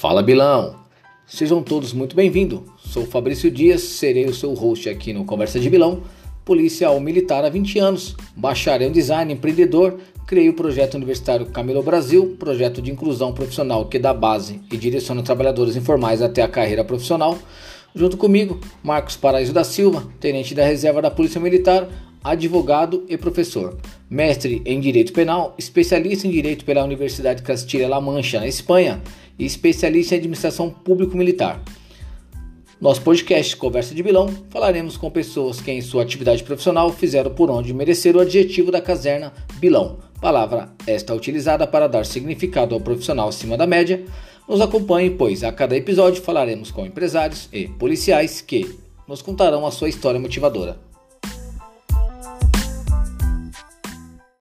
Fala Bilão! Sejam todos muito bem-vindos. Sou Fabrício Dias, serei o seu host aqui no Conversa de Bilão, policial militar há 20 anos, bacharel em design, empreendedor, criei o projeto universitário Camilo Brasil, projeto de inclusão profissional que dá base e direciona trabalhadores informais até a carreira profissional. Junto comigo, Marcos Paraíso da Silva, tenente da reserva da Polícia Militar, advogado e professor, mestre em Direito Penal, especialista em Direito pela Universidade Castilla-La Mancha, na Espanha, e especialista em Administração Público-Militar. Nosso podcast Conversa de Bilão falaremos com pessoas que em sua atividade profissional fizeram por onde merecer o adjetivo da caserna Bilão, palavra esta utilizada para dar significado ao profissional acima da média. Nos acompanhe, pois a cada episódio falaremos com empresários e policiais que nos contarão a sua história motivadora.